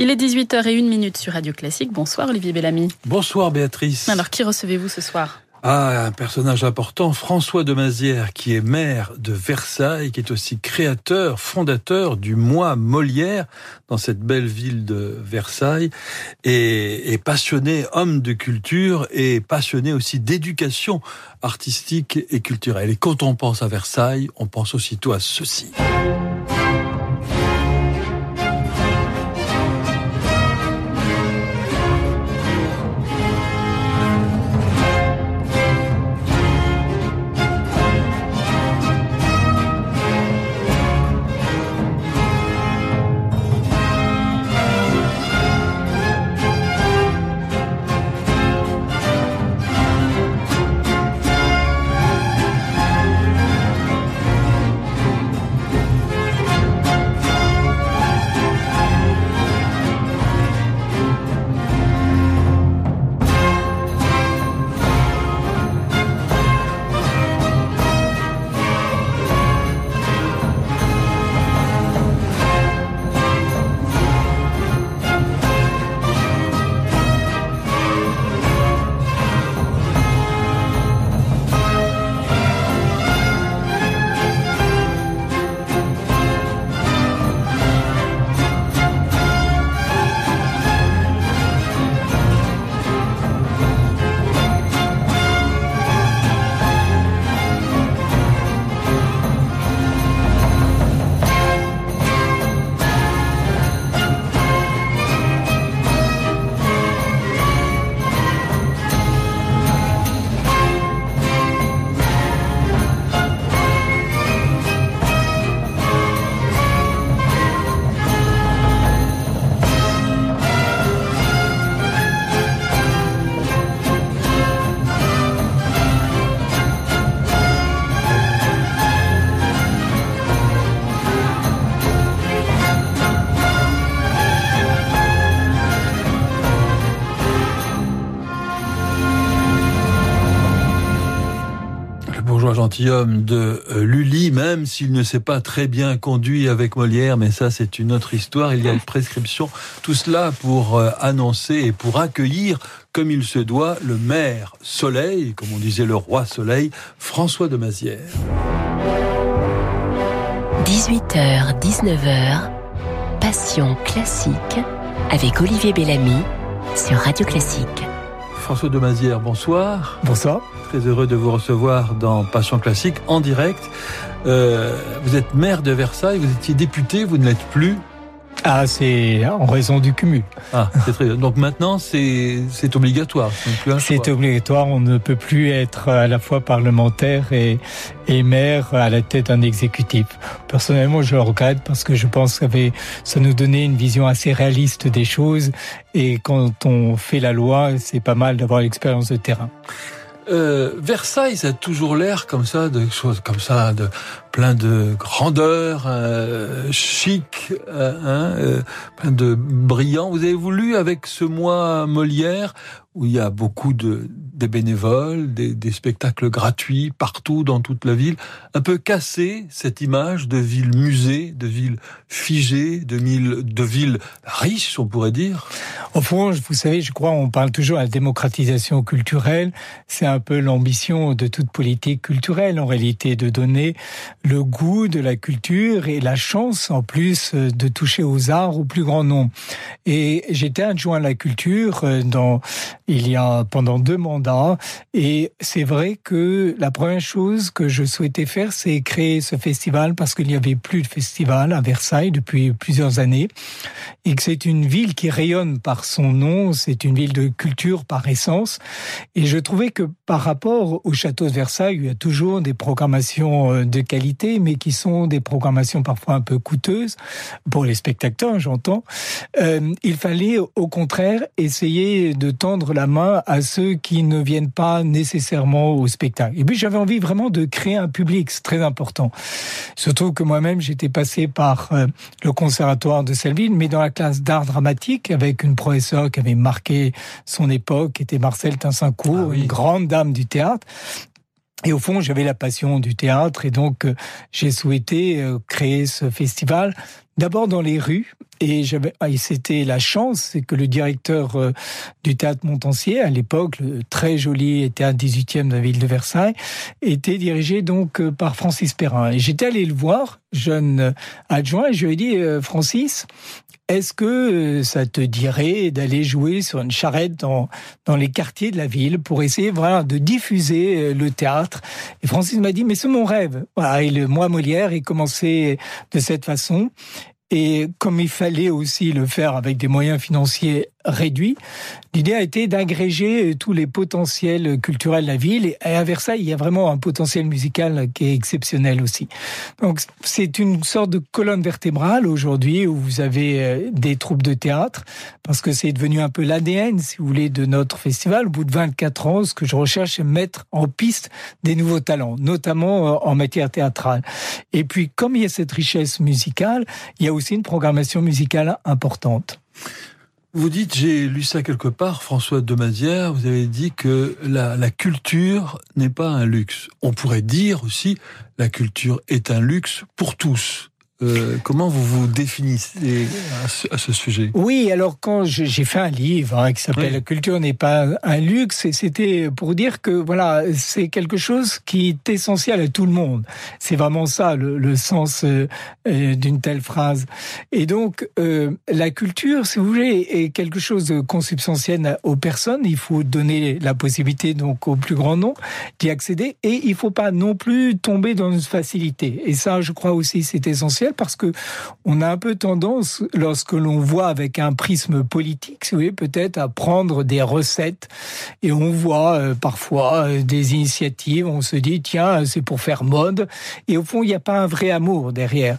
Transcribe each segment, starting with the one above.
Il est 18h01 sur Radio Classique. Bonsoir Olivier Bellamy. Bonsoir Béatrice. Alors qui recevez-vous ce soir? Ah, un personnage important, François de Mazières, qui est maire de Versailles, qui est aussi créateur, fondateur du Mois Molière dans cette belle ville de Versailles, et, passionné homme de culture et passionné aussi d'éducation artistique et culturelle. Et quand on pense à Versailles, on pense aussitôt à ceci. De euh, Lully, même s'il ne s'est pas très bien conduit avec Molière, mais ça c'est une autre histoire, il y a une prescription, tout cela pour euh, annoncer et pour accueillir comme il se doit le maire Soleil, comme on disait le roi Soleil, François de Mazières. 18h, 19h, Passion classique avec Olivier Bellamy sur Radio Classique. François de Mazière, bonsoir. Bonsoir. Très heureux de vous recevoir dans Passion Classique en direct. Euh, vous êtes maire de Versailles, vous étiez député, vous ne l'êtes plus. Ah, c'est en raison du cumul. Ah, c'est très Donc maintenant, c'est c'est obligatoire. C'est obligatoire. On ne peut plus être à la fois parlementaire et et maire à la tête d'un exécutif. Personnellement, je le regrette parce que je pense que ça nous donnait une vision assez réaliste des choses. Et quand on fait la loi, c'est pas mal d'avoir l'expérience de terrain. Euh, Versailles, ça a toujours l'air comme ça, de choses comme ça, de plein de grandeur, euh, chic, euh, hein, plein de brillant. Vous avez voulu avec ce mois Molière où il y a beaucoup de bénévoles, des, spectacles gratuits partout dans toute la ville, un peu casser cette image de ville musée, de ville figée, de ville, de ville riche, on pourrait dire. Au fond, vous savez, je crois, on parle toujours à la démocratisation culturelle. C'est un peu l'ambition de toute politique culturelle, en réalité, de donner le goût de la culture et la chance en plus de toucher aux arts au plus grand nombre. Et j'étais adjoint à la culture euh, dans il y a pendant deux mandats. Et c'est vrai que la première chose que je souhaitais faire c'est créer ce festival parce qu'il n'y avait plus de festival à Versailles depuis plusieurs années. Et que c'est une ville qui rayonne par son nom, c'est une ville de culture par essence. Et je trouvais que par rapport au château de Versailles, il y a toujours des programmations euh, de qualité mais qui sont des programmations parfois un peu coûteuses. Pour les spectateurs, j'entends. Euh, il fallait au contraire essayer de tendre la main à ceux qui ne viennent pas nécessairement au spectacle. Et puis j'avais envie vraiment de créer un public, c'est très important. Surtout que moi-même j'étais passé par euh, le conservatoire de Selville, mais dans la classe d'art dramatique avec une professeure qui avait marqué son époque, qui était Marcel Tincincourt, ah une grande dame du théâtre. Et au fond, j'avais la passion du théâtre et donc euh, j'ai souhaité euh, créer ce festival d'abord dans les rues. Et j'avais ah, c'était la chance que le directeur euh, du théâtre Montancier à l'époque le très joli théâtre 18e de la ville de Versailles était dirigé donc par Francis Perrin. Et j'étais allé le voir jeune adjoint et je lui ai dit Francis est-ce que euh, ça te dirait d'aller jouer sur une charrette dans, dans les quartiers de la ville pour essayer vraiment de diffuser euh, le théâtre? Et Francis m'a dit, mais c'est mon rêve. Voilà, et le moi Molière est commencé de cette façon. Et comme il fallait aussi le faire avec des moyens financiers réduits, l'idée a été d'agréger tous les potentiels culturels de la ville. Et à Versailles, il y a vraiment un potentiel musical qui est exceptionnel aussi. Donc c'est une sorte de colonne vertébrale aujourd'hui où vous avez euh, des troupes de théâtre, parce que c'est devenu un peu l'ADN, si vous voulez, de notre festival. Au bout de 24 ans, ce que je recherche, c'est mettre en piste des nouveaux talents, notamment euh, en matière théâtrale. Et puis, comme il y a cette richesse musicale, il y a aussi une programmation musicale importante. Vous dites, j'ai lu ça quelque part, François de Mazière, vous avez dit que la, la culture n'est pas un luxe. On pourrait dire aussi, la culture est un luxe pour tous. Euh, comment vous vous définissez à ce, sujet? Oui, alors quand j'ai fait un livre hein, qui s'appelle La culture n'est pas un luxe, et c'était pour dire que voilà, c'est quelque chose qui est essentiel à tout le monde. C'est vraiment ça le, le sens euh, euh d'une telle phrase. Et donc euh, la culture, si vous voulez, est quelque chose de consubstantiel aux personnes. Il faut donner la possibilité donc au plus grand nombre d'y accéder, et il faut pas non plus tomber dans une facilité. Et ça, je crois aussi, c'est essentiel parce que on a un peu tendance, lorsque l'on voit avec un prisme politique, vous voyez, peut-être à prendre des recettes et on voit euh, parfois euh, des initiatives, on se dit tiens c'est pour faire mode et au fond il n'y a pas un vrai amour derrière.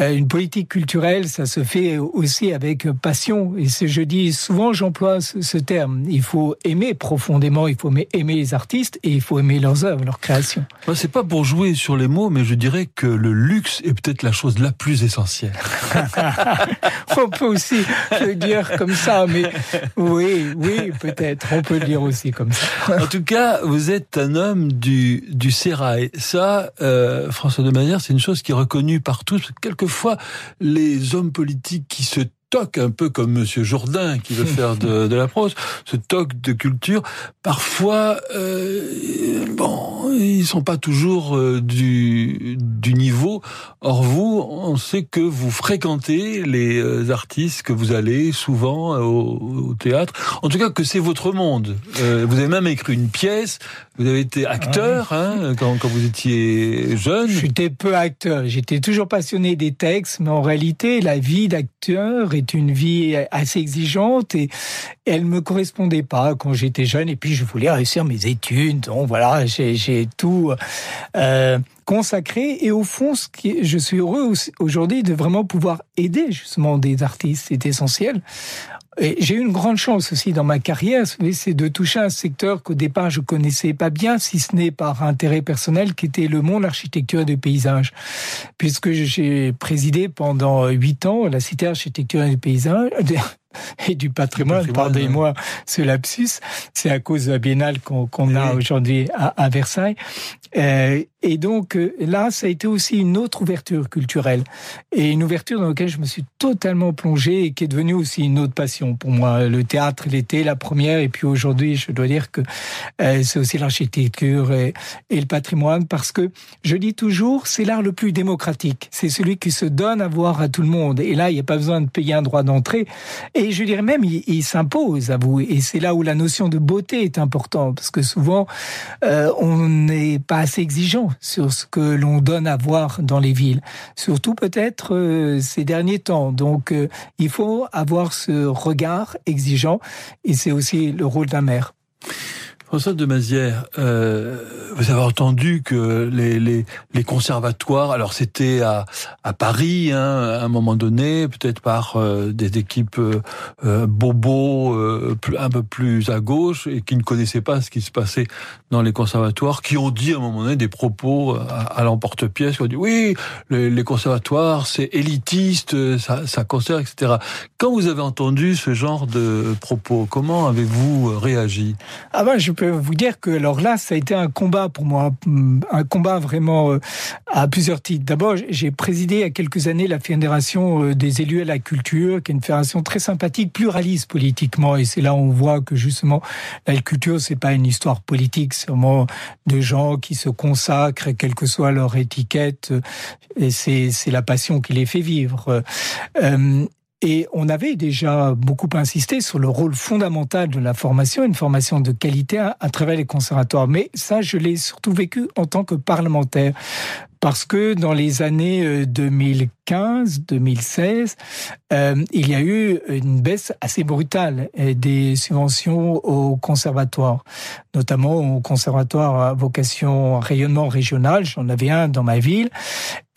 Euh, une politique culturelle ça se fait aussi avec passion et je dis souvent j'emploie ce, terme. Il faut aimer profondément, il faut aimer les artistes et il faut aimer leurs œuvres, leurs créations. C'est pas pour jouer sur les mots, mais je dirais que le luxe est peut-être la chose la plus essentielle. on peut aussi le dire comme ça, mais oui, oui, peut-être, on peut le dire aussi comme ça. En tout cas, vous êtes un homme du, du sérail. Ça, euh, François de Manière, c'est une chose qui est reconnue par tous. Quelquefois, les hommes politiques qui se toc, un peu comme Monsieur Jourdain qui veut faire de, de la prose, ce toc de culture, parfois, euh, bon, ils sont pas toujours euh, du, du niveau. Or vous, on sait que vous fréquentez les euh, artistes, que vous allez souvent euh, au, au théâtre. En tout cas, que c'est votre monde. vous avez même écrit une pièce. Vous avez été acteur hein, quand, quand vous étiez jeune? J'étais peu acteur. J'étais toujours passionné des textes, mais en réalité, la vie d'acteur est une vie assez exigeante et elle me correspondait pas quand j'étais jeune. Et puis je voulais réussir mes études. Donc voilà, j'ai tout euh, consacré. Et au fond, ce qui, je suis heureux aujourd'hui de vraiment pouvoir aider justement des artistes. C'est essentiel. J'ai eu une grande chance aussi dans ma carrière, c'est de toucher un secteur qu'au départ je connaissais pas bien, si ce n'est par intérêt personnel, qui était le monde architecture et du paysage. Puisque j'ai présidé pendant huit ans la Cité architecture et du paysage, et du patrimoine, pardonnez-moi ce lapsus, c'est à cause de la biennale qu'on a aujourd'hui à, à, Versailles. Euh, et donc euh, là, ça a été aussi une autre ouverture culturelle et une ouverture dans laquelle je me suis totalement plongé et qui est devenue aussi une autre passion pour moi. Le théâtre, il était la première et puis aujourd'hui, je dois dire que euh, c'est aussi l'architecture et, et, le patrimoine parce que je dis toujours, c'est l'art le plus démocratique. C'est celui qui se donne à voir à tout le monde. Et là, il n'y a pas besoin de payer un droit d'entrée. Et je dirais même, il, il s'impose à vous. Et c'est là où la notion de beauté est importante parce que souvent, euh, on n'est pas assez exigeant sur ce que l'on donne à voir dans les villes, surtout peut-être euh, ces derniers temps. Donc euh, il faut avoir ce regard exigeant et c'est aussi le rôle d'un maire. François de Mazière, euh, vous avez entendu que les, les, les conservatoires, alors c'était à, à Paris hein, à un moment donné, peut-être par euh, des équipes euh, euh bobos euh, un peu plus à gauche et qui ne connaissaient pas ce qui se passait dans les conservatoires, qui ont dit à un moment donné des propos à, à l'emporte-pièce, qui ont dit oui, les, les conservatoires c'est élitiste, ça, ça concerne, etc. Quand vous avez entendu ce genre de propos, comment avez-vous réagi? Ah ben, je peux vous dire que alors là, ça a été un combat pour moi, un combat vraiment euh, à plusieurs titres. D'abord, j'ai présidé il y a quelques années la Fédération euh, des élus à la culture, qui est une fédération très sympathique, pluraliste politiquement, et c'est là où on voit que justement la culture, c'est pas une histoire politique, c'est vraiment de gens qui se consacrent, quelle que soit leur étiquette, et c'est la passion qui les fait vivre. Euh, et on avait déjà beaucoup insisté sur le rôle fondamental de la formation, une formation de qualité à, travers les conservatoires. Mais ça, je l'ai surtout vécu en tant que parlementaire parce que dans les années 2015-2016, euh, euh, il y a eu une baisse assez brutale euh, des subventions aux conservatoires, notamment au conservatoire à vocation rayonnement régional. J'en avais un dans ma ville.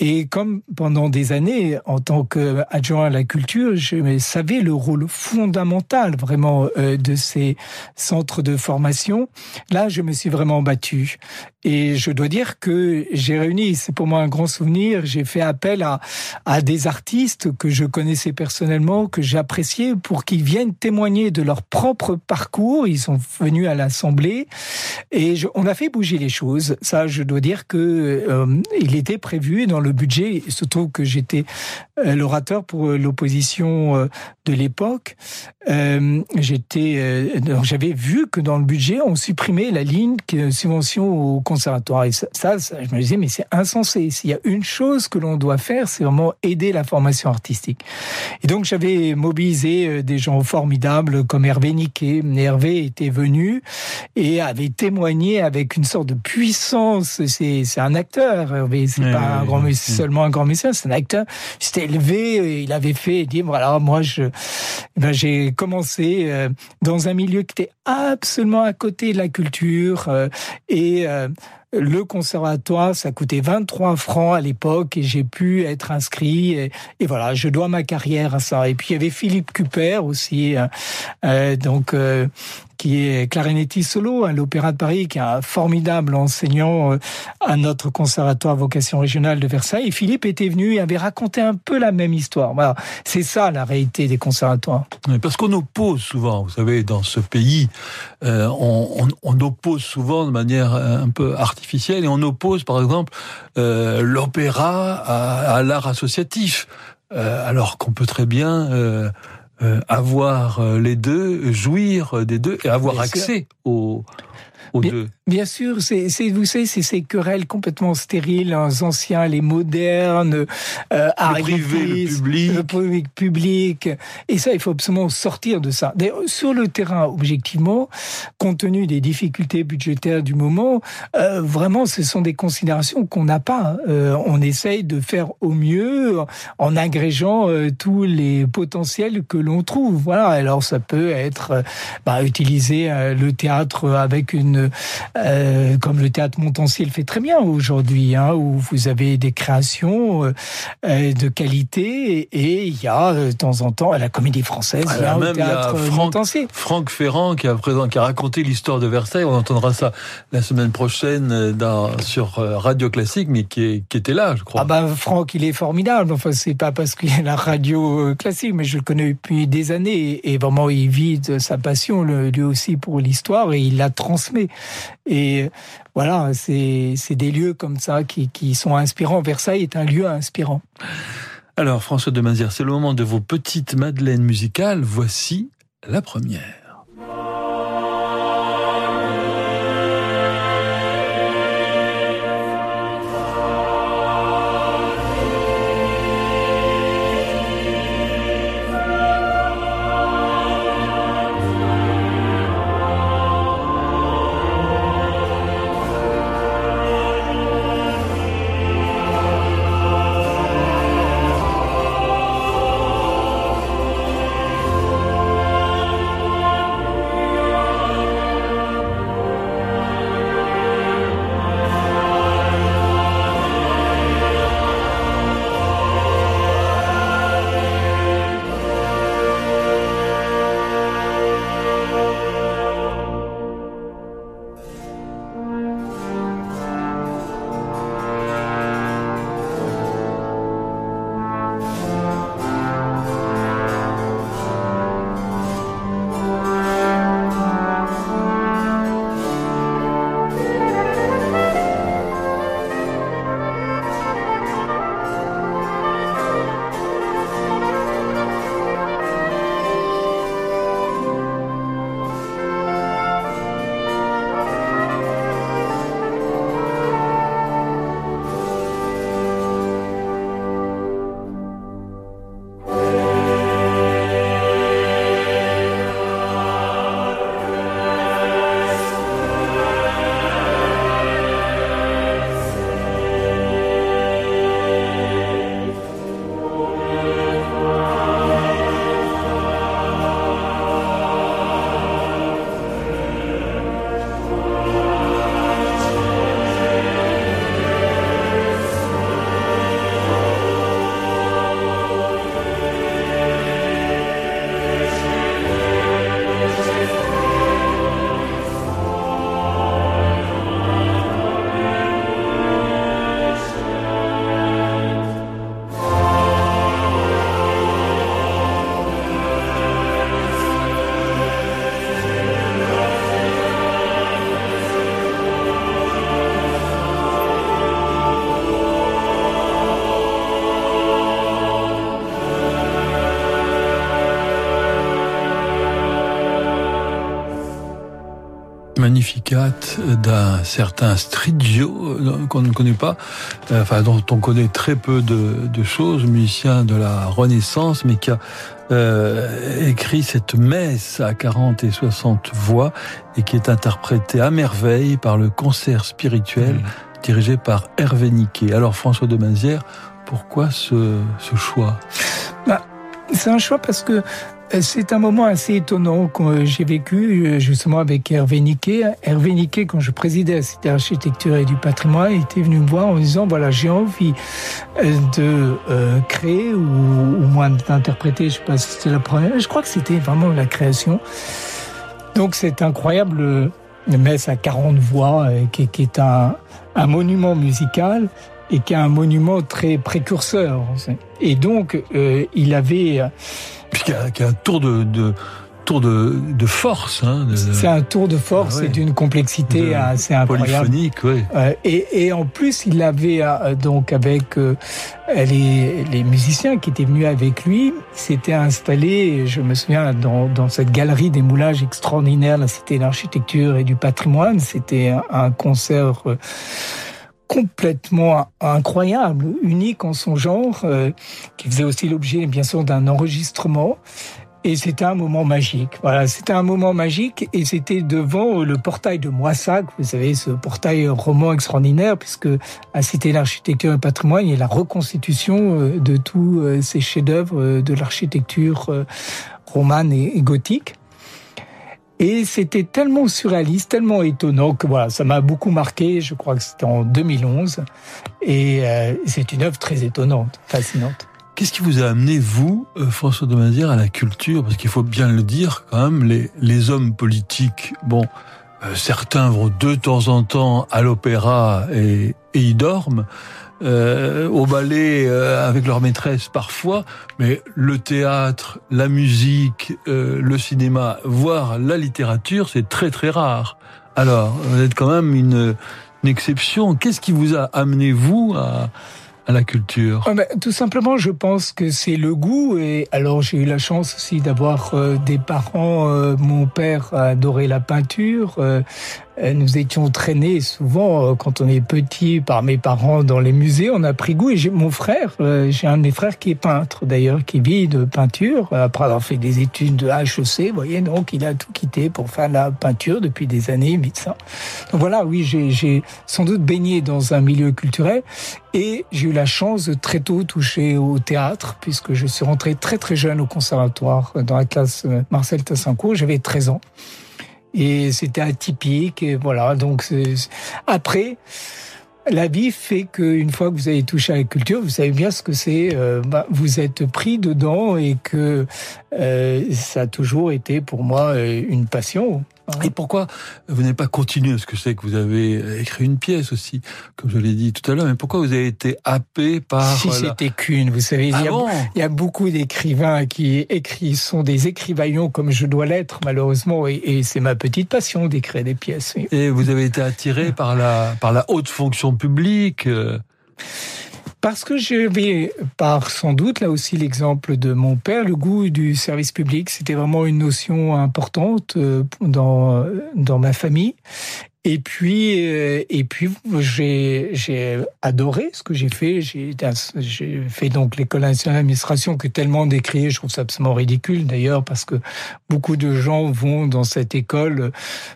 Et comme pendant des années, en tant qu'adjoint à la culture, je savais le rôle fondamental vraiment de ces centres de formation, là, je me suis vraiment battu. Et je dois dire que j'ai réuni, c'est pour moi un grand souvenir, j'ai fait appel à, à des artistes que je connaissais personnellement, que j'appréciais, pour qu'ils viennent témoigner de leur propre parcours. Ils sont venus à l'Assemblée et on a fait bouger les choses. Ça, je dois dire que euh, il était prévu dans le budget. Il se trouve que j'étais euh, l'orateur pour euh, l'opposition de l'époque. j'étais, j'avais vu que dans le budget, on supprimait la ligne subvention aux conservatoire. Et ça, je me disais, mais c'est insensé. S'il y a une chose que l'on doit faire, c'est vraiment aider la formation artistique. Et donc, j'avais mobilisé euh, des gens formidables comme Hervé Niquet. Hervé était venu et avait témoigné avec une sorte de puissance. C'est, c'est un acteur, Hervé. C'est pas un grand, seulement un grand médecin, c'est un acteur. Il s'était élevé, il avait fait, il dit, voilà, moi, je, eh ben, j'ai commencé euh, dans un milieu qui était absolument à côté de la culture euh, et le conservatoire, ça coûtait 23 francs à l'époque et j'ai pu être inscrit. Et, voilà, je dois ma carrière à ça. Et puis il y avait Philippe Cuper aussi, euh, euh, donc euh, qui est clarinettiste solo à l'Opéra de Paris, qui est un formidable enseignant euh, à notre conservatoire vocation régionale de Versailles. Et Philippe était venu et avait raconté un peu la même histoire. Voilà, c'est ça la réalité des conservatoires. Parce qu'on oppose souvent, vous savez, dans ce pays, euh, on, oppose souvent de manière un peu artificielle et on oppose, par exemple, euh, l'opéra à, l'art associatif. Euh, alors qu'on peut très bien euh, euh, avoir euh, les deux, jouir des deux et avoir accès aux, aux deux. Bien sûr, c'est, vous savez, c'est ces querelles complètement stériles, les anciens, les modernes, euh, le privé, le public. le public, et ça, il faut absolument sortir de ça. D'ailleurs, sur le terrain, objectivement, compte tenu des difficultés budgétaires du moment, euh, vraiment, ce sont des considérations qu'on n'a pas. Euh, on essaye de faire au mieux en agrégeant euh, tous les potentiels que l'on trouve. Voilà. Alors, ça peut être bah, utiliser euh, le théâtre avec une euh, comme le théâtre Montancier le fait très bien aujourd'hui, hein, où vous avez des créations euh, euh, de qualité et il y a de temps en temps à la Comédie Française, il y a le théâtre Franck, Franck Ferrand qui a, présent, qui a raconté l'histoire de Versailles. On entendra ça la semaine prochaine dans, sur Radio Classique, mais qui, qui était là, je crois. Ah ben Franck, il est formidable. Enfin, c'est pas parce qu'il y a la radio classique, mais je le connais depuis des années et vraiment il vit de sa passion lui aussi pour l'histoire et il la transmet. Et voilà, c'est des lieux comme ça qui, sont inspirants. Versailles est un lieu inspirant. Alors, François de Mazière, c'est le moment de vos petites madeleines musicales. Voici la première. Magnificat d'un certain Strigio euh, qu'on ne connaît pas, euh, enfin dont on connaît très peu de, choses, musicien de la Renaissance, mais qui a euh, écrit cette messe à 40 et 60 voix et qui est interprétée à merveille par le concert spirituel mmh. dirigé par Hervé Niquet. Alors François de Mazière, pourquoi ce, ce choix? Bah, C'est un choix parce que c'est un moment assez étonnant que j'ai vécu euh, justement avec Hervé Niquet. Hervé Niquet, quand je présidais à cette architecture et du patrimoine, était venu me voir en disant voilà j'ai envie euh, de euh, créer ou au moins d'interpréter. Je sais pas si c'était la première. Je crois que c'était vraiment la création. Donc c'est incroyable messe à 40 voix qui, est un, un monument musical et qui est un monument très précurseur. Et donc il avait qui a, un tour de, de tour de, de force. Hein, C'est un tour de force ah et d'une complexité assez incroyable. Polyphonique, oui. et, et, en plus, il avait euh, donc avec euh, les, les, musiciens qui étaient venus avec lui, s'était installé, je me souviens, dans, dans cette galerie des moulages extraordinaires, la Cité de l'Architecture et du Patrimoine. C'était un, concert euh, complètement incroyable, unique en son genre, euh, qui faisait aussi l'objet bien sûr d'un enregistrement. Et c'était un moment magique. Voilà, c'était un moment magique et c'était devant le portail de Moissac. Vous savez, ce portail roman extraordinaire puisque à Cité l'Architecture et le Patrimoine, a la reconstitution euh, de tous euh, ces chefs-d'œuvre de l'architecture romane et gothique. Et c'était tellement surréaliste, tellement étonnant que voilà, ça m'a beaucoup marqué. Je crois que c'était en 2011. Et euh, c'est une œuvre très étonnante, fascinante. Qu'est-ce qui vous a amené, vous, euh, François de Mazière, à la culture? Parce qu'il faut bien le dire, quand même, les, les hommes politiques, bon, euh, certains vont de temps en temps à l'opéra et, et y dorment euh, au ballet euh, avec leur maîtresse parfois, mais le théâtre, la musique, euh, le cinéma, voire la littérature, c'est très très rare. Alors, vous êtes quand même une, une exception. Qu'est-ce qui vous a amené, vous, à, à la culture? Ah ben, Tout simplement, je pense que c'est le goût. Et alors, j'ai eu la chance aussi d'avoir euh, des parents. Euh, mon père adorait la peinture. Euh, nous étions traînés souvent quand on est petit par mes parents dans les musées. On a pris goût. Et j'ai mon frère, j'ai un de mes frères qui est peintre d'ailleurs, qui vit de peinture après avoir fait des études de HEC. Vous voyez, donc il a tout quitté pour faire la peinture depuis des années, médecin. Donc voilà, oui, j'ai sans doute baigné dans un milieu culturel et j'ai eu la chance de très tôt toucher au théâtre, puisque je suis rentré très très jeune au conservatoire dans la classe Marcel Tassincourt, j'avais 13 ans. Et c'était atypique, et voilà, donc après, la vie fait qu'une fois que vous avez touché à la culture, vous savez bien ce que c'est. Euh, bah, vous êtes pris dedans et que euh, ça a toujours été pour moi euh, une passion. Et pourquoi vous n'avez pas continué? Parce que je sais que vous avez écrit une pièce aussi, comme je l'ai dit tout à l'heure, mais pourquoi vous avez été happé par... Si c'était qu'une, vous savez, ah il, y a, beaucoup d'écrivains qui écrivent, sont des écrivaillons comme je dois l'être, malheureusement, et, c'est ma petite passion d'écrire des pièces. Et vous avez été attiré par la, par la haute fonction publique euh, parce que j'avais, par sans doute, là aussi l'exemple de mon père, le goût du service public. C'était vraiment une notion importante euh, dans, dans ma famille. Et puis, euh, et puis j'ai, adoré ce que j'ai fait. J'ai, fait donc l'école nationale d'administration que tellement décrié. Je trouve ça absolument ridicule d'ailleurs parce que beaucoup de gens vont dans cette école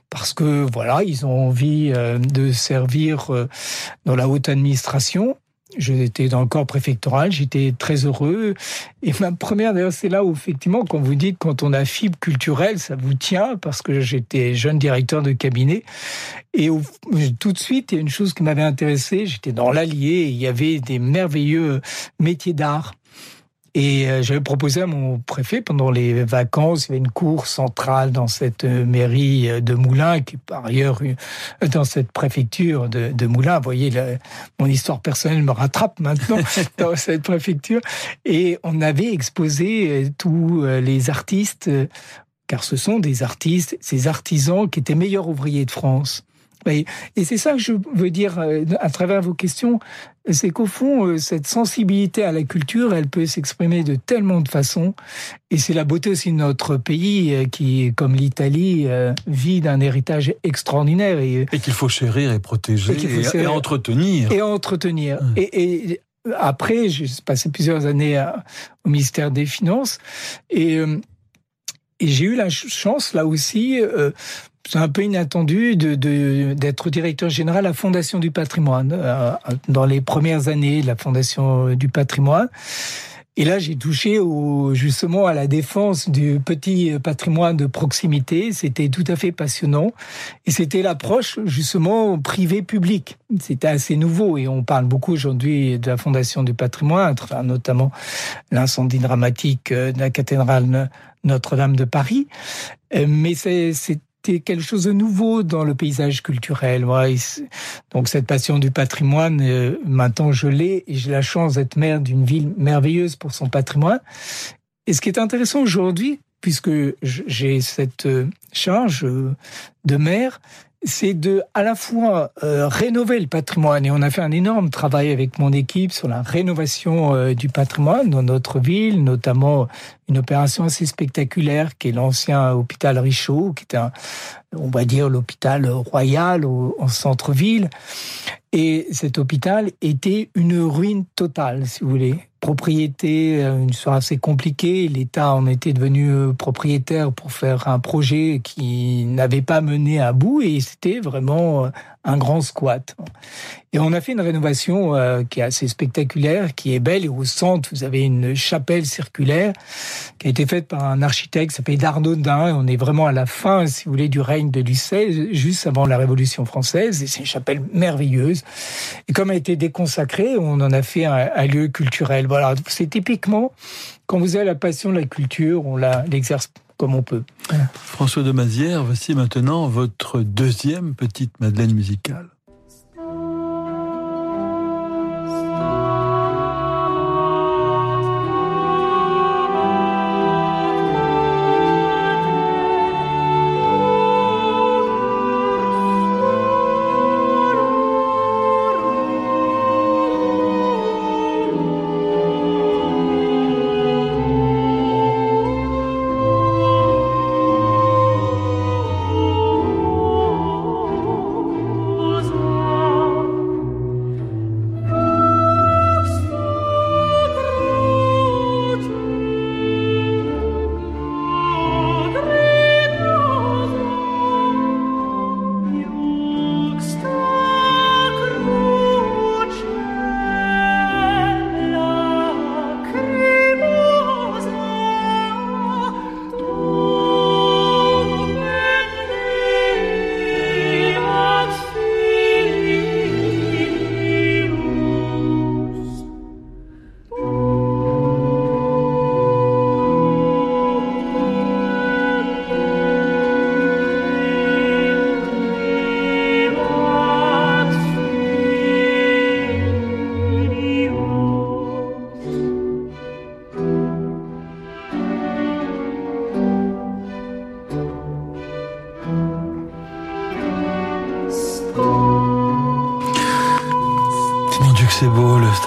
parce que voilà, ils ont envie euh, de servir dans la haute administration. J'étais dans le corps préfectoral, j'étais très heureux. Et ma première, d'ailleurs, c'est là où, effectivement, quand vous dites, quand on a fibre culturelle, ça vous tient, parce que j'étais jeune directeur de cabinet. Et tout de suite, il y a une chose qui m'avait intéressé, j'étais dans l'Allier, il y avait des merveilleux métiers d'art. Et euh, j'avais proposé à mon préfet, pendant les vacances, il y avait une cour centrale dans cette euh, mairie euh, de Moulins, qui est par ailleurs dans cette préfecture de, de Moulins. Vous voyez, mon histoire personnelle me rattrape maintenant dans cette préfecture. Et on avait exposé tous les artistes, car ce sont des artistes, ces artisans qui étaient meilleurs ouvriers de France Et, c'est ça que je veux dire euh, à travers vos questions, c'est qu'au fond, euh, cette sensibilité à la culture, elle peut s'exprimer de tellement de façons. Et c'est la beauté aussi de notre pays euh, qui, comme l'Italie, vit d'un héritage extraordinaire. Et, qu'il faut chérir et protéger et, entretenir. Et entretenir. Hum. Et, après, j'ai passé plusieurs années au ministère des Finances et, et j'ai eu la chance là aussi c'est un peu inattendu de, d'être directeur général à la Fondation du patrimoine euh, dans les premières années de la Fondation du patrimoine. Et là, j'ai touché au, justement à la défense du petit patrimoine de proximité. C'était tout à fait passionnant. Et c'était l'approche justement privé-public. C'était assez nouveau. Et on parle beaucoup aujourd'hui de la Fondation du patrimoine, notamment l'incendie dramatique euh, de la cathédrale Notre-Dame de Paris. Euh, mais c'est c'était quelque chose de nouveau dans le paysage culturel. Donc cette passion du patrimoine, euh, maintenant je l'ai et j'ai la chance d'être maire d'une ville merveilleuse pour son patrimoine. Et ce qui est intéressant aujourd'hui, puisque j'ai cette euh, charge euh, de maire, c'est de à la fois euh, rénover le patrimoine et on a fait un énorme travail avec mon équipe sur la rénovation euh, du patrimoine dans notre ville, notamment une opération assez spectaculaire qui est l'ancien hôpital Richaud, qui était un, on va dire l'hôpital royal au, centre-ville. Et cet hôpital était une ruine totale, si vous voulez. Propriété, euh, une histoire assez compliquée. L'État en était devenu euh, propriétaire pour faire un projet qui n'avait pas mené à bout et c'était vraiment euh, un grand squat. Et on a fait une rénovation qui est assez spectaculaire, qui est belle. Et au centre, vous avez une chapelle circulaire qui a été faite par un architecte qui s'appelle Darnaudin. On est vraiment à la fin, si vous voulez, du règne de Lucé, juste avant la Révolution française. Et c'est une chapelle merveilleuse. Et comme elle a été déconsacrée, on en a fait un lieu culturel. Voilà, c'est typiquement quand vous avez la passion de la culture, on l'exerce comme on peut. François de Mazière, voici maintenant votre deuxième petite Madeleine musicale.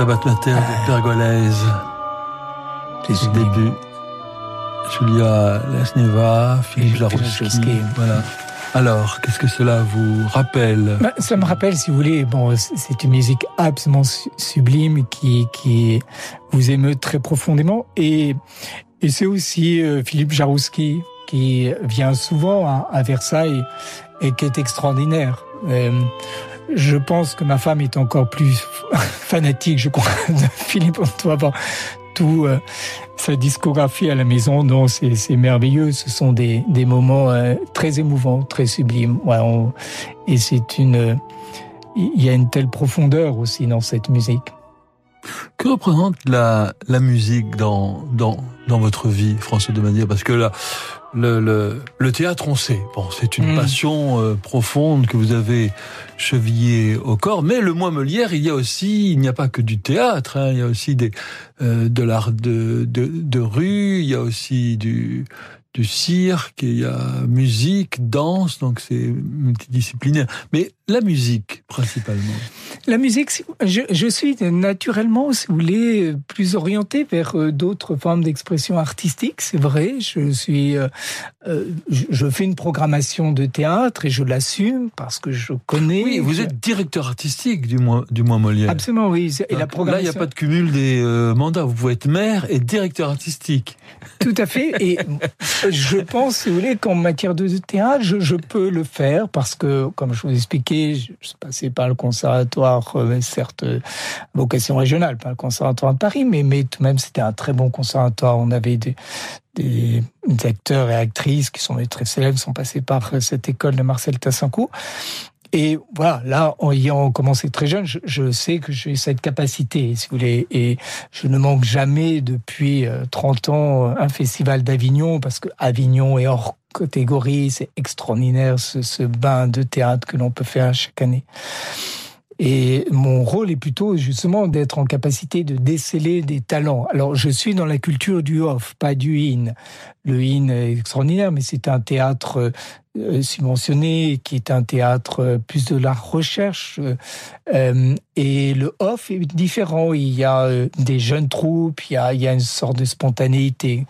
Mater de Pergolèse. C'est le début. Julia Lasneva, Philippe Jarouski. Voilà. Alors, qu'est-ce que cela vous rappelle? Bah, Ça me rappelle, si vous voulez, bon, c'est une musique absolument sublime qui, qui vous émeut très profondément. Et, et c'est aussi euh, Philippe Jarouski qui vient souvent à, Versailles et qui est extraordinaire. Euh, je pense que ma femme est encore plus fanatique, je crois, de Philippe. On doit avoir tout euh, sa discographie à la maison. Non, c'est merveilleux. Ce sont des, des moments euh, très émouvants, très sublimes. Ouais, et c'est une, il y a une telle profondeur aussi dans cette musique. Que représente la, la musique dans, dans, dans votre vie, François de Manière Parce que là, le, le, le, théâtre, on sait, bon, c'est une mm. passion euh, profonde que vous avez chevillée au corps. Mais le mois Molière, il y a aussi, il n'y a pas que du théâtre, hein, il y a aussi des, euh, de l'art de, de, de, rue, il y a aussi du, du cirque, il y a musique, danse, donc c'est multidisciplinaire. Mais la musique, principalement. La musique, je, je, suis naturellement, si vous voulez, plus orienté vers euh, d'autres formes d'expression artistique, c'est vrai. Je suis, euh, euh, je fais une programmation de théâtre et je l'assume parce que je connais. Oui, vous êtes directeur artistique du mois, du mois Molière. Absolument, oui. Et la programmation... Là, il n'y a pas de cumul des mandats. Vous pouvez être maire et directeur artistique. Tout à fait. Et je pense, si vous voulez, qu'en matière de théâtre, je, je peux le faire parce que, comme je vous expliquais, je suis passé par le conservatoire, euh, certes, euh, vocation régionale, pas le conservatoire de Paris, mais, mais tout de même, c'était un très bon conservatoire. On avait des, des, acteurs et actrices qui sont très célèbres, sont passés par cette école de Marcel Tassancourt. Et voilà, là, en ayant commencé très jeune, je, je sais que j'ai cette capacité, si vous voulez, et je ne manque jamais depuis 30 euh, ans un festival d'Avignon, parce que Avignon est hors catégorie, c'est extraordinaire ce, ce bain de théâtre que l'on peut faire chaque année. Et mon rôle est plutôt justement d'être en capacité de déceler des talents. Alors je suis dans la culture du off, pas du in. Le in est extraordinaire, mais c'est un théâtre euh, subventionné, qui est un théâtre euh, plus de la recherche. Euh, et le off est différent. Il y a des jeunes troupes, il y a, il y a une sorte de spontanéité.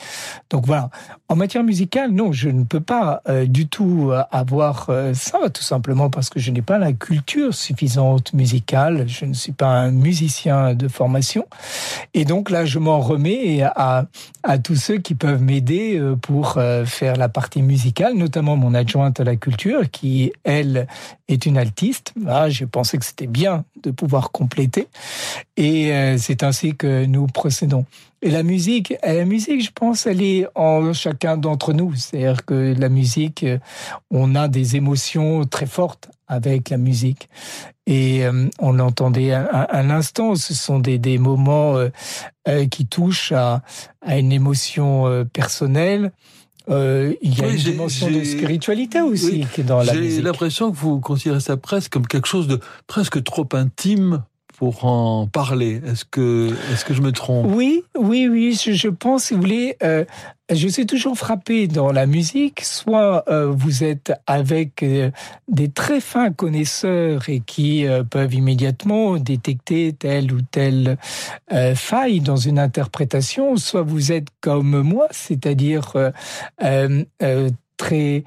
Donc voilà. En matière musicale, non, je ne peux pas du tout avoir ça, tout simplement parce que je n'ai pas la culture suffisante musicale. Je ne suis pas un musicien de formation. Et donc là, je m'en remets à, à tous ceux qui peuvent m'aider pour faire la partie musicale, notamment mon adjoint à la culture, qui, elle, est une altiste. Là, j'ai pensé que c'était bien de pouvoir compléter. Et euh, c'est ainsi que nous procédons. Et la musique, la musique, je pense, elle est en chacun d'entre nous. C'est-à-dire que la musique, euh, on a des émotions très fortes avec la musique. Et euh, on l'entendait à, l'instant, ce sont des, moments qui touchent à une émotion personnelle, euh, il y a une dimension de spiritualité aussi qui est dans la musique. J'ai l'impression que vous considérez ça presque comme quelque chose de presque trop intime pour en parler. Est-ce que, est-ce que je me trompe? Oui, oui, oui. Je, pense, si vous voulez, euh, je suis toujours frappé dans la musique. Soit euh, vous êtes avec euh, des très fins connaisseurs et qui peuvent immédiatement détecter telle ou telle faille dans une interprétation, soit vous êtes comme moi, c'est-à-dire très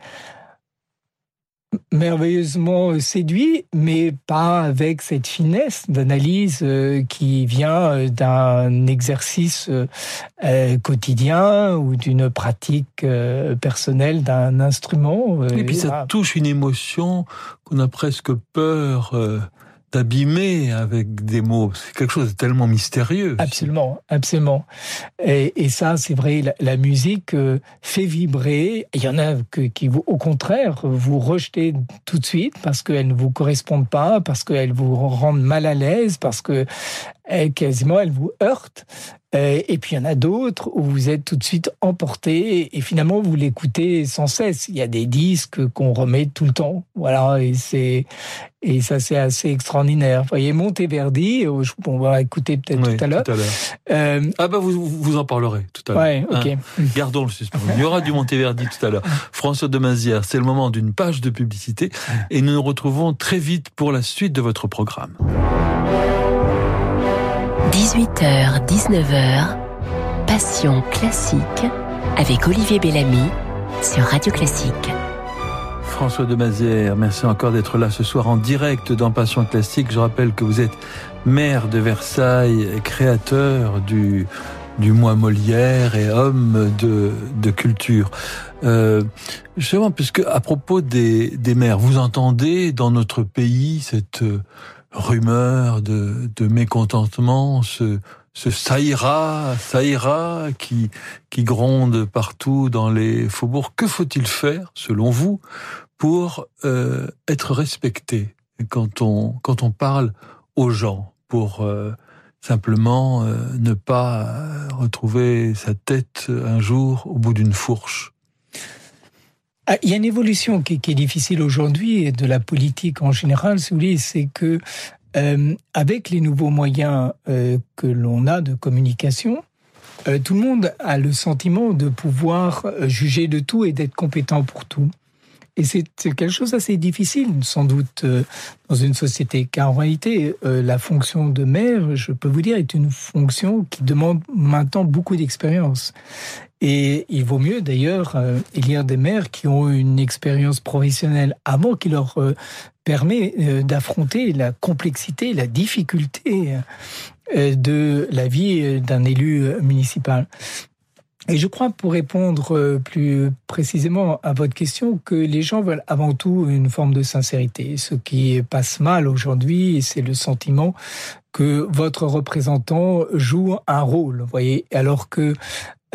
merveilleusement séduit, mais pas avec cette finesse d'analyse euh, qui vient euh, d'un exercice euh, quotidien ou d'une pratique personnelle d'un instrument. Et puis ça touche une émotion qu'on a presque peur d'abîmer avec des mots. C'est quelque chose de tellement mystérieux. Absolument, absolument. Et, ça, c'est vrai, la, musique euh, fait vibrer. Il y en a qui, au contraire, vous rejetez tout de suite parce qu'elles ne vous correspondent pas, parce qu'elles vous rendent mal à l'aise, parce que quasiment elles vous heurtent. Euh, et puis il y en a d'autres où vous êtes tout de suite emporté et finalement vous l'écoutez sans cesse. Il y a des disques qu'on remet tout le temps, voilà, et c'est et ça c'est assez extraordinaire. Vous voyez Monteverdi, euh, on va écouter peut-être tout à l'heure. Euh, ah bah vous vous en parlerez tout à l'heure. Ouais, ok. Hein Gardons le suspens. Il y aura du Monteverdi tout à l'heure. François de Mazière, c'est le moment d'une page de publicité et nous nous retrouvons très vite pour la suite de votre programme. 18h, 19h, Passion classique avec Olivier Bellamy sur Radio Classique. François de Mazière, merci encore d'être là ce soir en direct dans Passion classique. Je rappelle que vous êtes maire de Versailles créateur du du mois Molière et homme de, de culture. Euh, justement, puisque à propos des, des maires, vous entendez dans notre pays cette rumeur de, de mécontentement, ce, ce ça ira qui, qui gronde partout dans les faubourgs. Que faut-il faire, selon vous, pour euh, être respecté quand on, quand on parle aux gens, pour euh, simplement euh, ne pas retrouver sa tête un jour au bout d'une fourche? Ah, il y a une évolution qui, qui est difficile aujourd'hui et de la politique en général, si vous voulez, c'est que euh, avec les nouveaux moyens euh, que l'on a de communication, euh, tout le monde a le sentiment de pouvoir juger de tout et d'être compétent pour tout. Et c'est quelque chose d'assez difficile, sans doute, dans une société. Car en réalité, la fonction de maire, je peux vous dire, est une fonction qui demande maintenant beaucoup d'expérience. Et il vaut mieux d'ailleurs euh, élire des maires qui ont une expérience professionnelle avant qui leur euh, permet euh, d'affronter la complexité, la difficulté de la vie d'un élu municipal. Et je crois, pour répondre plus précisément à votre question, que les gens veulent avant tout une forme de sincérité. Ce qui passe mal aujourd'hui, c'est le sentiment que votre représentant joue un rôle, voyez, alors que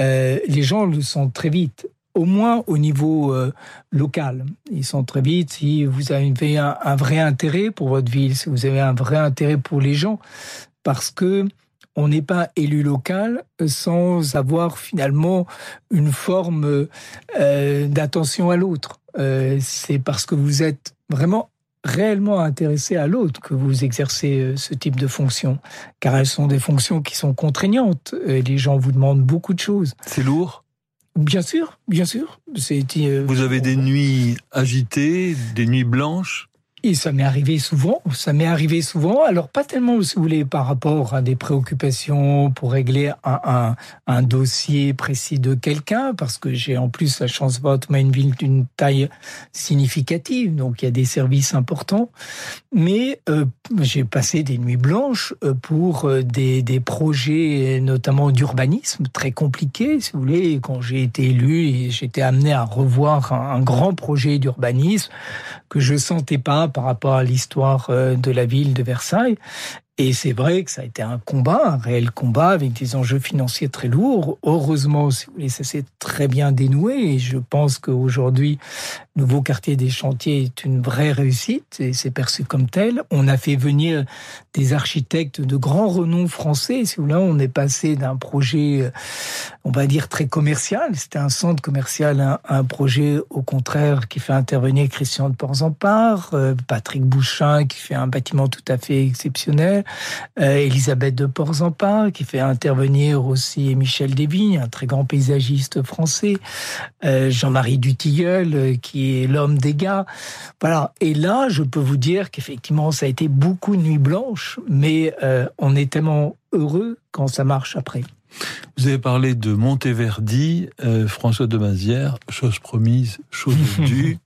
euh, les gens le sont très vite au moins au niveau euh, local. Ils sont très vite si vous avez un, vrai intérêt pour votre ville, si vous avez un vrai intérêt pour les gens, parce que on n'est pas élu local sans avoir finalement une forme euh, d'attention à l'autre. Euh, c'est parce que vous êtes vraiment réellement intéressé à l'autre que vous exercez euh, ce type de fonction, car elles sont des fonctions qui sont contraignantes. Et les gens vous demandent beaucoup de choses. C'est lourd? Bien sûr, bien sûr. Euh, vous avez des nuits agitées, des nuits blanches? Et ça m'est arrivé souvent, ça m'est arrivé souvent, alors pas tellement, si vous voulez, par rapport à des préoccupations pour régler un, un, dossier précis de quelqu'un, parce que j'ai en plus la chance de une ville d'une taille significative, donc il y a des services importants, mais euh, j'ai passé des nuits blanches euh, pour euh, des, des projets, notamment d'urbanisme, très compliqués, si vous voulez, quand j'ai été élu j'étais amené à revoir un, un grand projet d'urbanisme que je sentais pas par rapport à l'histoire euh, de la ville de Versailles. Et c'est vrai que ça a été un combat, un réel combat avec des enjeux financiers très lourds. Heureusement, si vous voulez, ça s'est très bien dénoué et je pense qu'aujourd'hui, nouveau quartier des chantiers est une vraie réussite et c'est perçu comme tel. On a fait venir des architectes de grand renom français. Si on est passé d'un projet, on va dire, très commercial. C'était un centre commercial un projet, au contraire, qui fait intervenir Christian de Porzampar, euh, Patrick Bouchin, qui fait un bâtiment tout à fait exceptionnel. Euh, Elisabeth de Porzampar, qui fait intervenir aussi Michel Desvignes, un très grand paysagiste français, euh, Jean-Marie Dutilleul, euh, qui est l'homme des gars. Voilà. Et là, je peux vous dire qu'effectivement, ça a été beaucoup de nuits blanches, mais on est tellement heureux quand ça marche après. Vous avez parlé de Monteverdi, François de Mazière, chose promise, chose due.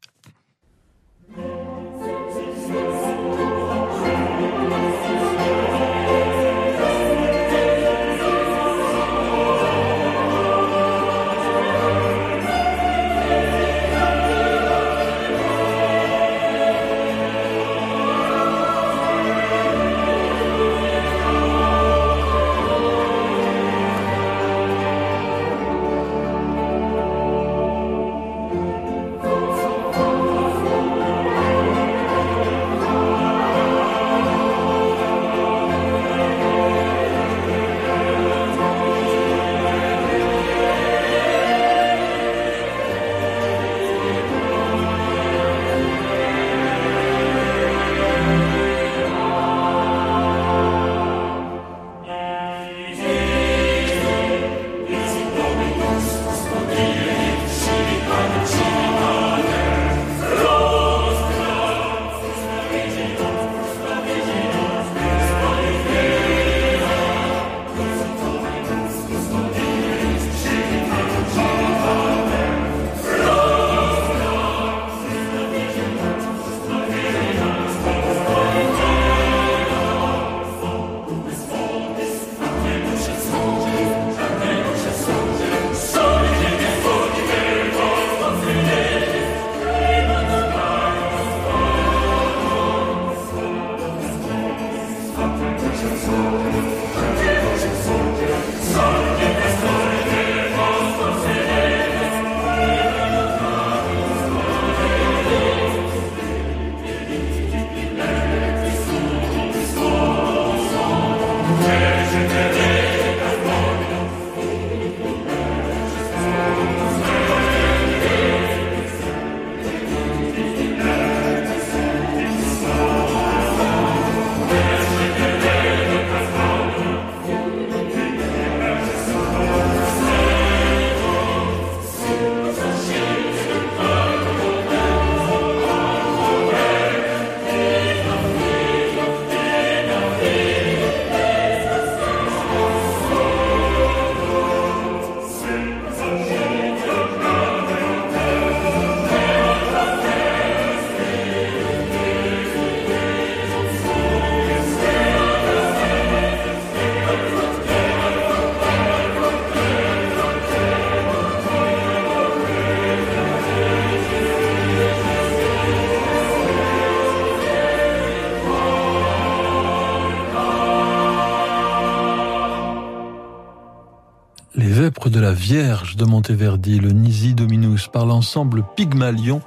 La Vierge de Monteverdi, le Nisi Dominus, par l'ensemble Pygmalion,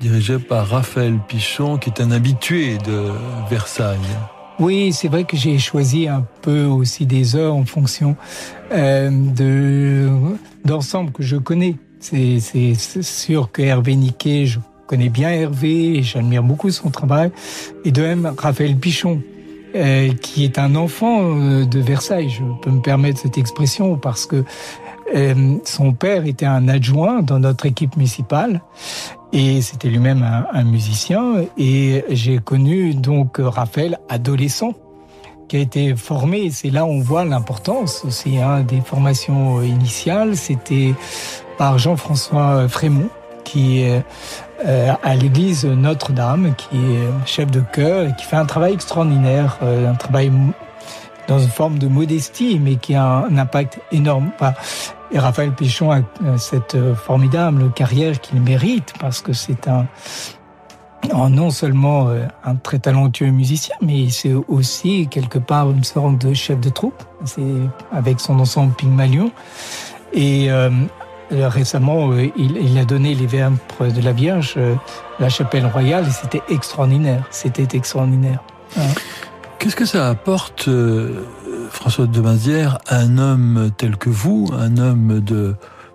dirigé par Raphaël Pichon, qui est un habitué de Versailles. Oui, c'est vrai que j'ai choisi un peu aussi des heures en fonction euh, de d'ensemble que je connais. C'est sûr que Hervé Niquet, je connais bien Hervé j'admire beaucoup son travail. Et de même, Raphaël Pichon, euh, qui est un enfant euh, de Versailles. Je peux me permettre cette expression parce que son père était un adjoint dans notre équipe municipale et c'était lui-même un, un, musicien. Et j'ai connu donc Raphaël adolescent qui a été formé. C'est là où on voit l'importance aussi hein, des formations initiales. C'était par Jean-François Frémont qui est euh, à l'église Notre-Dame, qui est chef de chœur et qui fait un travail extraordinaire, euh, un travail dans une forme de modestie, mais qui a un impact énorme. Et Raphaël Pichon a cette formidable carrière qu'il mérite parce que c'est un non seulement euh, un très talentueux musicien, mais c'est aussi quelque part une sorte de chef de troupe. C'est avec son ensemble Pygmalion. Et euh, récemment, euh, il, a donné les verbes de la Vierge, euh, la chapelle royale, et c'était extraordinaire. C'était extraordinaire. Qu'est-ce que ça apporte, François de Mazière, à un homme tel que vous, un homme de,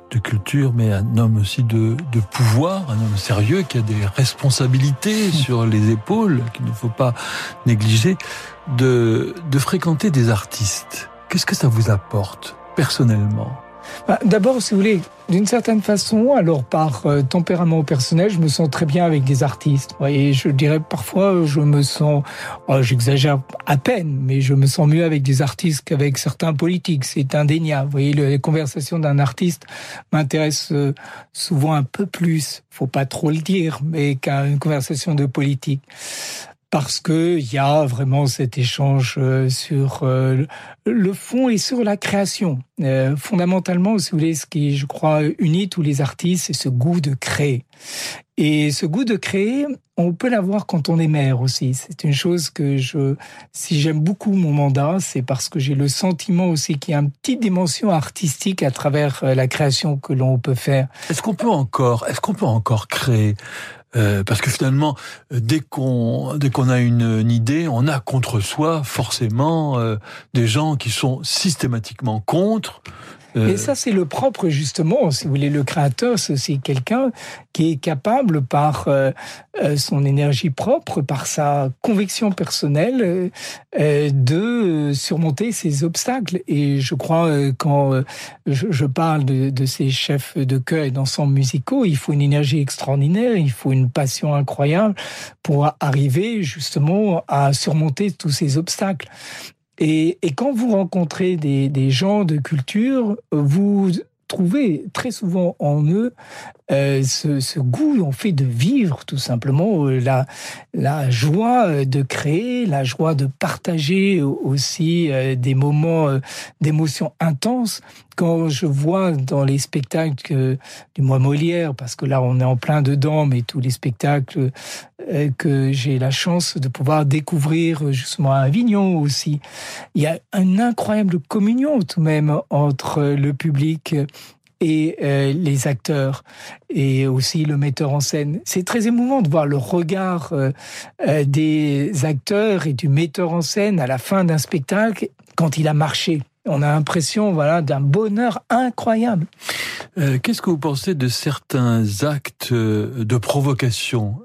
de culture, mais un homme aussi de, de, pouvoir, un homme sérieux qui a des responsabilités sur les épaules qu'il ne faut pas négliger, de, de fréquenter des artistes? Qu'est-ce que ça vous apporte personnellement? Bah, D'abord, si vous voulez, d'une certaine façon, alors par euh, tempérament personnel, je me sens très bien avec des artistes. Et je dirais parfois, je me sens, oh, j'exagère à peine, mais je me sens mieux avec des artistes qu'avec certains politiques. C'est indéniable. Vous voyez, les conversations d'un artiste m'intéressent euh, souvent un peu plus. Faut pas trop le dire, mais qu'une conversation de politique parce que il y a vraiment cet échange euh, sur euh, le fond et sur la création. Euh, fondamentalement, si vous voulez, ce qui, je crois, unit tous les artistes, c'est ce goût de créer. Et ce goût de créer, on peut l'avoir quand on est mère aussi. C'est une chose que je, si j'aime beaucoup mon mandat, c'est parce que j'ai le sentiment aussi qu'il y a une petite dimension artistique à travers la création que l'on peut faire. Est-ce qu'on peut encore, est-ce qu'on peut encore créer? Euh, parce que finalement, dès qu'on dès qu'on a une, idée, on a contre soi forcément euh, des gens qui sont systématiquement contre. Et ça, c'est le propre, justement, si vous voulez, le créateur, c'est quelqu'un qui est capable, par son énergie propre, par sa conviction personnelle, de surmonter ces obstacles. Et je crois, quand je parle de, de ces chefs de chœur et d'ensembles musicaux, il faut une énergie extraordinaire, il faut une passion incroyable pour arriver justement à surmonter tous ces obstacles. Et, et quand vous rencontrez des, des gens de culture, vous trouvez très souvent en eux euh, ce, ce, goût en fait de vivre tout simplement euh, la la joie euh, de créer la joie de partager aussi des moments d'émotion intense quand je vois dans les spectacles du mois Molière parce que là on est en plein dedans mais tous les spectacles que j'ai la chance de pouvoir découvrir justement à Avignon aussi il y a une incroyable communion tout de même entre le public et euh, les acteurs et aussi le metteur en scène. C'est très émouvant de voir le regard euh, euh, des acteurs et du metteur en scène à la fin d'un spectacle quand il a marché. On a l'impression voilà d'un bonheur incroyable. Qu'est-ce que vous pensez de certains actes de provocation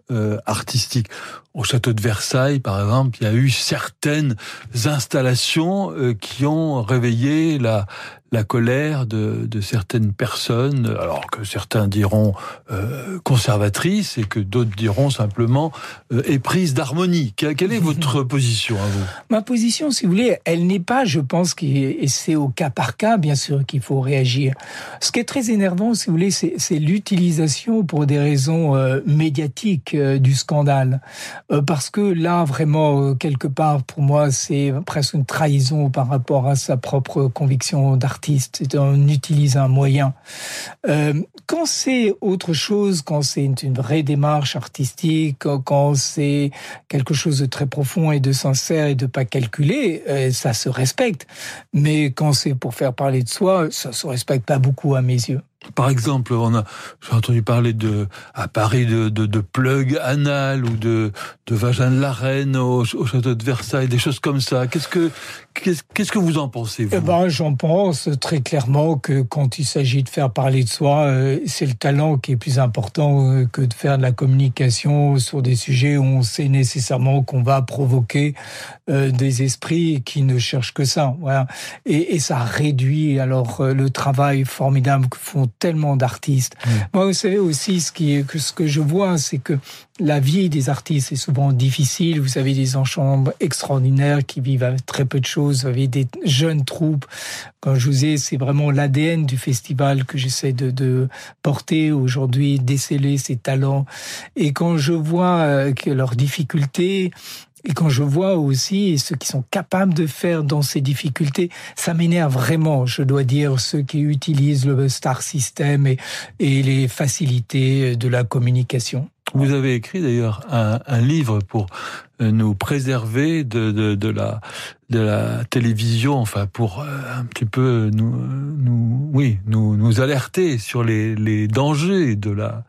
artistique Au château de Versailles, par exemple, il y a eu certaines installations qui ont réveillé la, la colère de, de, certaines personnes, alors que certains diront euh, conservatrices et que d'autres diront simplement euh, éprise d'harmonie. Quelle, est votre position à vous? Ma position, si vous voulez, elle n'est pas, je pense, et c'est au cas par cas, bien sûr, qu'il faut réagir. Ce qui est très énervant, si vous voulez, c'est l'utilisation pour des raisons euh, médiatiques euh, du scandale. Parce que là, vraiment, quelque part, pour moi, c'est presque une trahison par rapport à sa propre conviction d'artiste on utilise un moyen. Euh, quand c'est autre chose, quand c'est une vraie démarche artistique, quand c'est quelque chose de très profond et de sincère et de pas calculé, euh, ça se respecte. Mais quand c'est pour faire parler de soi, ça se respecte pas beaucoup à mes yeux. Par exemple, on a, j'ai entendu parler de, à Paris de, de, de plug anal ou de, de vagin de la reine au, château de Versailles, des choses comme ça. Qu'est-ce que, qu'est-ce, que vous en pensez, vous eh ben, j'en pense très clairement que quand il s'agit de faire parler de soi, euh, c'est le talent qui est plus important euh, que de faire de la communication sur des sujets où on sait nécessairement qu'on va provoquer euh, des esprits qui ne cherchent que ça. Voilà. Et, et ça réduit alors le travail formidable que font tellement d'artistes. Moi, vous savez aussi ce qui que ce que je vois, c'est que la vie des artistes est souvent difficile. Vous avez des enchambres extraordinaires qui vivent avec très peu de choses. Vous avez des jeunes troupes. Quand je vous ai, c'est vraiment l'ADN du festival que j'essaie de, de, porter aujourd'hui, déceler ces talents. Et quand je vois euh, que leurs difficultés, et quand je vois aussi ceux qui sont capables de faire dans ces difficultés, ça m'énerve vraiment, je dois dire, ceux qui utilisent le star system et les facilités de la communication. Vous avez écrit d'ailleurs un, un, livre pour euh, nous préserver de, de, de, la, de la télévision, enfin pour euh, un petit peu nous, nous oui, nous, nous alerter sur les, les dangers de la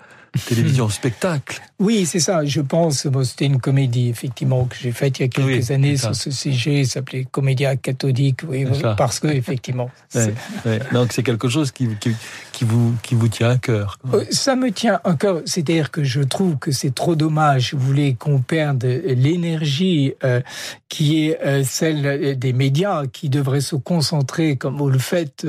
télévision spectacle. Oui, c'est ça. Je pense, bon, c'était une comédie effectivement que j'ai faite il y a quelques années sur ce sujet. S'appelait Comédia cathodique, oui, parce que effectivement. Donc c'est quelque chose qui, qui, qui, vous qui vous tient à cœur. Euh, ça me tient à cœur. C'est-à-dire que je trouve que c'est trop dommage. Vous voulez qu'on perde l'énergie euh, qui est euh, celle des médias, qui devraient se concentrer, comme vous le faites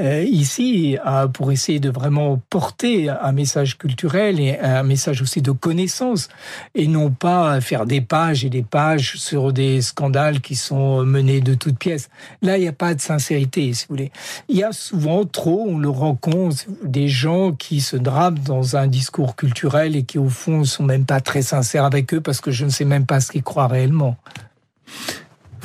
ici, pour essayer de vraiment porter un message culturel et un message aussi de connaissance, et non pas faire des pages et des pages sur des scandales qui sont menés de toutes pièces. Là, il n'y a pas de sincérité, si vous voulez. Il y a souvent trop, on le rencontre, des gens qui se drapent dans un discours culturel et qui, au fond, sont même pas très sincères avec eux parce que je ne sais même pas ce qu'ils croient réellement.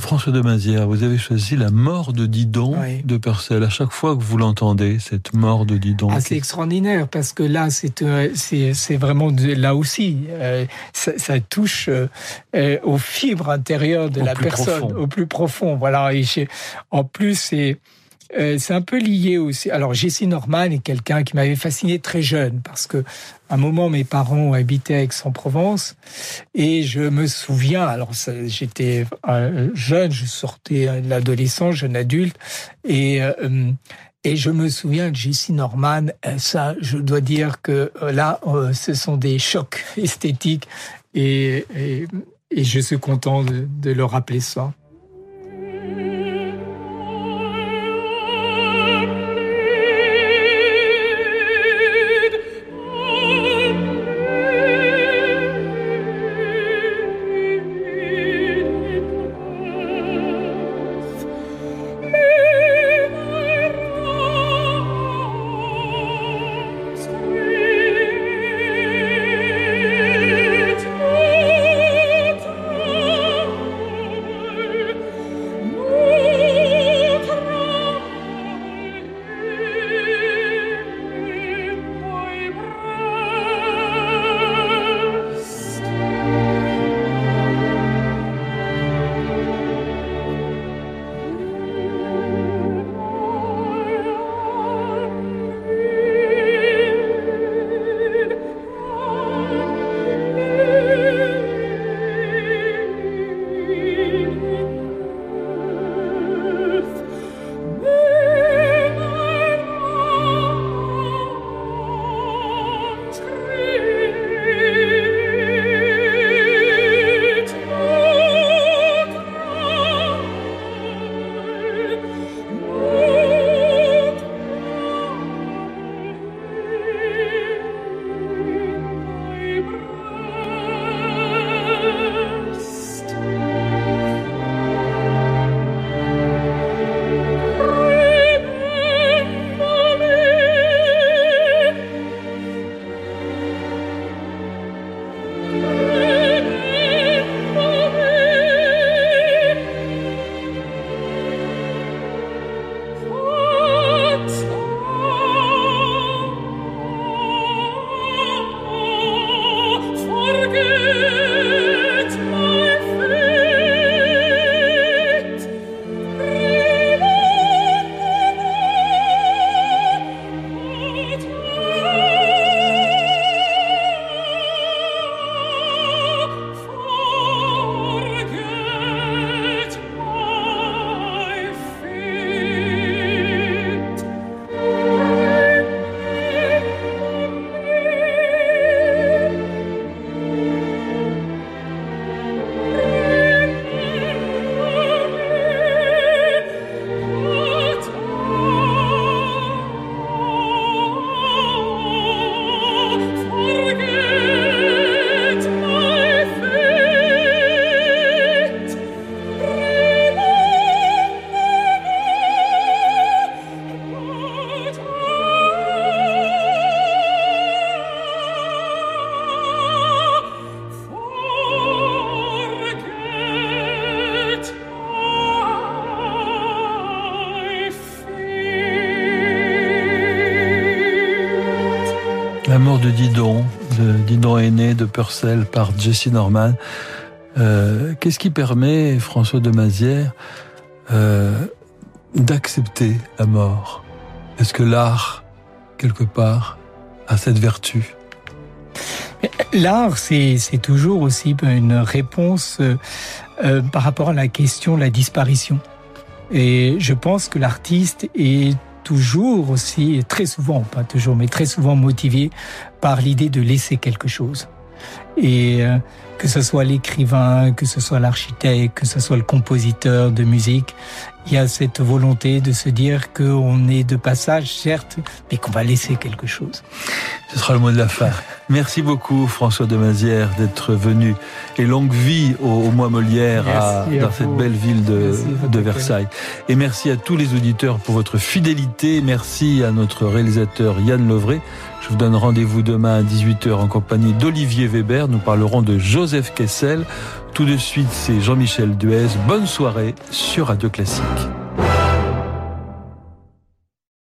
François de Mazière, vous avez choisi la mort de Didon de Purcell. À chaque fois que vous l'entendez, cette mort de Didon. Ah, c'est extraordinaire parce que là, c'est euh, vraiment là aussi, euh, ça, touche euh, aux fibres intérieures de la personne, au plus profond. Voilà. Et en plus, c'est euh, c'est un peu lié aussi. Alors, Jessie Norman est quelqu'un qui m'avait fasciné très jeune parce que à un moment, mes parents habitaient à Aix-en-Provence et je me souviens, alors j'étais euh, jeune, je sortais de l'adolescence, jeune adulte et euh, et je me souviens de Jessie Norman, ça, je dois dire que là, ce sont des chocs esthétiques et, et, et je suis content de, de le rappeler ça. De Purcell par Jesse Norman. Euh, Qu'est-ce qui permet, François de Mazière, euh, d'accepter la mort? Est-ce que l'art, quelque part, a cette vertu? L'art, c'est toujours aussi une réponse euh, par rapport à la question de la disparition. Et je pense que l'artiste est toujours aussi, très souvent, pas toujours, mais très souvent motivé par l'idée de laisser quelque chose. Et euh, que ce soit l'écrivain, que ce soit l'architecte, que ce soit le compositeur de musique, il y a cette volonté de se dire qu'on est de passage, certes, mais qu'on va laisser quelque chose. Ce sera le mot de la fin. Merci beaucoup François de Mazière d'être venu et longue vie au, mois Molière à, dans cette belle ville de, de Versailles. Et merci à tous les auditeurs pour votre fidélité. Merci à notre réalisateur Yann Lovray. Je vous donne rendez-vous demain à 18h en compagnie d'Olivier Weber. Nous parlerons de Joseph Kessel. Tout de suite, c'est Jean-Michel Duez. Bonne soirée sur Radio Classique.